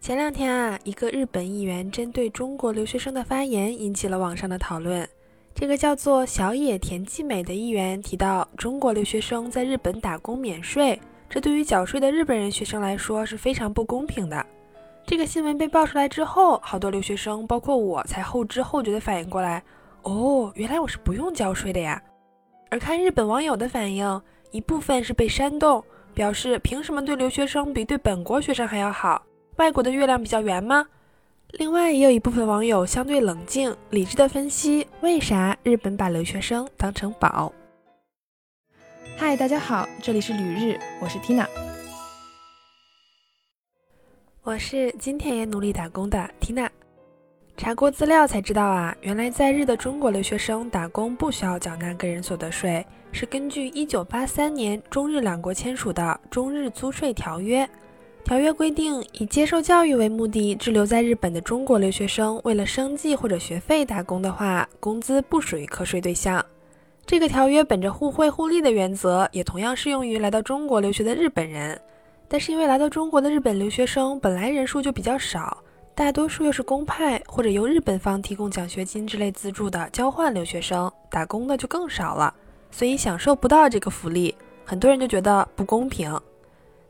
前两天啊，一个日本议员针对中国留学生的发言引起了网上的讨论。这个叫做小野田纪美的议员提到，中国留学生在日本打工免税，这对于缴税的日本人学生来说是非常不公平的。这个新闻被爆出来之后，好多留学生，包括我，才后知后觉的反应过来，哦，原来我是不用交税的呀。而看日本网友的反应，一部分是被煽动，表示凭什么对留学生比对本国学生还要好？外国的月亮比较圆吗？另外，也有一部分网友相对冷静、理智的分析，为啥日本把留学生当成宝？嗨，大家好，这里是旅日，我是 Tina。我是今天也努力打工的 Tina。查过资料才知道啊，原来在日的中国留学生打工不需要缴纳个人所得税，是根据1983年中日两国签署的《中日租税条约》。条约规定，以接受教育为目的滞留在日本的中国留学生，为了生计或者学费打工的话，工资不属于课税对象。这个条约本着互惠互利的原则，也同样适用于来到中国留学的日本人。但是因为来到中国的日本留学生本来人数就比较少，大多数又是公派或者由日本方提供奖学金之类资助的交换留学生，打工的就更少了，所以享受不到这个福利，很多人就觉得不公平。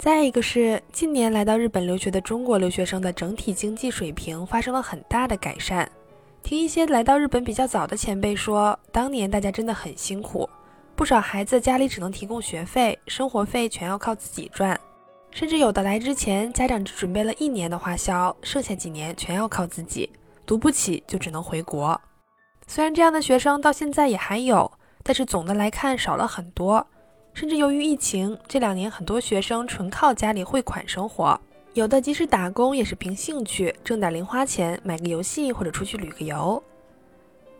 再一个是近年来到日本留学的中国留学生的整体经济水平发生了很大的改善。听一些来到日本比较早的前辈说，当年大家真的很辛苦，不少孩子家里只能提供学费，生活费全要靠自己赚，甚至有的来之前家长只准备了一年的花销，剩下几年全要靠自己，读不起就只能回国。虽然这样的学生到现在也还有，但是总的来看少了很多。甚至由于疫情，这两年很多学生纯靠家里汇款生活，有的即使打工也是凭兴趣挣点零花钱，买个游戏或者出去旅个游。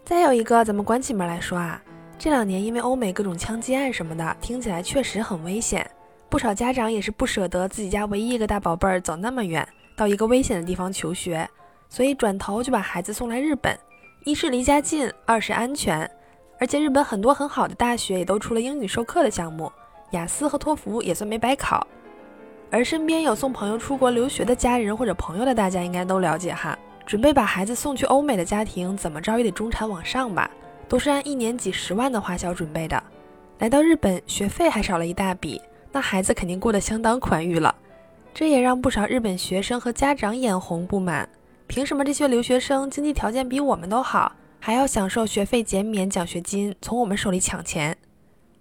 再有一个，咱们关起门来说啊，这两年因为欧美各种枪击案什么的，听起来确实很危险，不少家长也是不舍得自己家唯一一个大宝贝儿走那么远，到一个危险的地方求学，所以转头就把孩子送来日本，一是离家近，二是安全。而且日本很多很好的大学也都出了英语授课的项目，雅思和托福也算没白考。而身边有送朋友出国留学的家人或者朋友的，大家应该都了解哈。准备把孩子送去欧美的家庭，怎么着也得中产往上吧，都是按一年几十万的花销准备的。来到日本，学费还少了一大笔，那孩子肯定过得相当宽裕了。这也让不少日本学生和家长眼红不满，凭什么这些留学生经济条件比我们都好？还要享受学费减免、奖学金，从我们手里抢钱。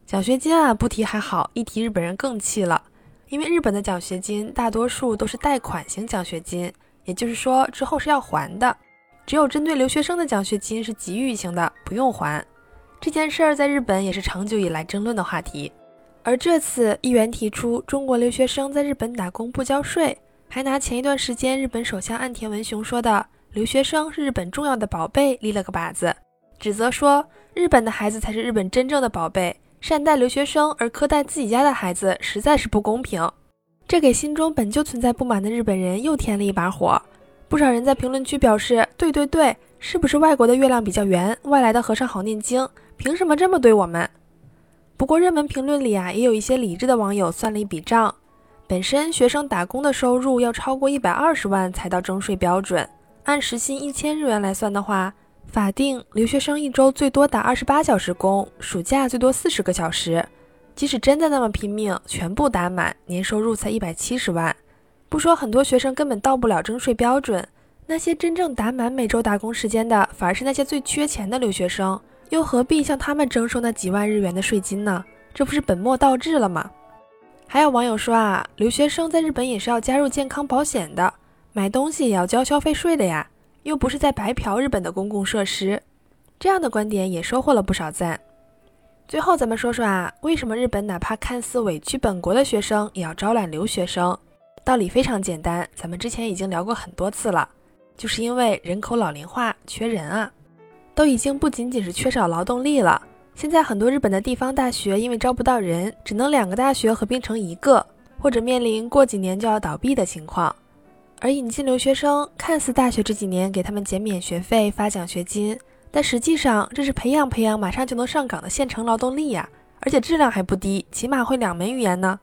奖学金啊，不提还好，一提日本人更气了。因为日本的奖学金大多数都是贷款型奖学金，也就是说之后是要还的。只有针对留学生的奖学金是给予型的，不用还。这件事儿在日本也是长久以来争论的话题。而这次议员提出中国留学生在日本打工不交税，还拿前一段时间日本首相岸田文雄说的。留学生是日本重要的宝贝，立了个靶子，指责说日本的孩子才是日本真正的宝贝，善待留学生而苛待自己家的孩子，实在是不公平。这给心中本就存在不满的日本人又添了一把火。不少人在评论区表示：“对对对，是不是外国的月亮比较圆，外来的和尚好念经？凭什么这么对我们？”不过热门评论里啊，也有一些理智的网友算了一笔账：本身学生打工的收入要超过一百二十万才到征税标准。按时薪一千日元来算的话，法定留学生一周最多打二十八小时工，暑假最多四十个小时。即使真的那么拼命，全部打满，年收入才一百七十万。不说很多学生根本到不了征税标准，那些真正打满每周打工时间的，反而是那些最缺钱的留学生，又何必向他们征收那几万日元的税金呢？这不是本末倒置了吗？还有网友说啊，留学生在日本也是要加入健康保险的。买东西也要交消费税的呀，又不是在白嫖日本的公共设施，这样的观点也收获了不少赞。最后咱们说说啊，为什么日本哪怕看似委屈本国的学生，也要招揽留学生？道理非常简单，咱们之前已经聊过很多次了，就是因为人口老龄化，缺人啊，都已经不仅仅是缺少劳动力了，现在很多日本的地方大学因为招不到人，只能两个大学合并成一个，或者面临过几年就要倒闭的情况。而引进留学生，看似大学这几年给他们减免学费、发奖学金，但实际上这是培养培养马上就能上岗的现成劳动力呀，而且质量还不低，起码会两门语言呢。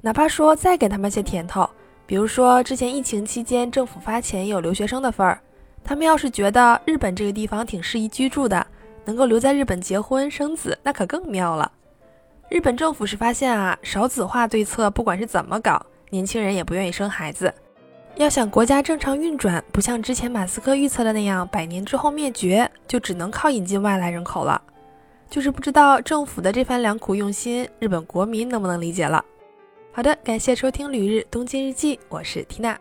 哪怕说再给他们些甜头，比如说之前疫情期间政府发钱有留学生的份儿，他们要是觉得日本这个地方挺适宜居住的，能够留在日本结婚生子，那可更妙了。日本政府是发现啊，少子化对策不管是怎么搞，年轻人也不愿意生孩子。要想国家正常运转，不像之前马斯克预测的那样百年之后灭绝，就只能靠引进外来人口了。就是不知道政府的这番良苦用心，日本国民能不能理解了？好的，感谢收听《旅日东京日记》，我是缇娜。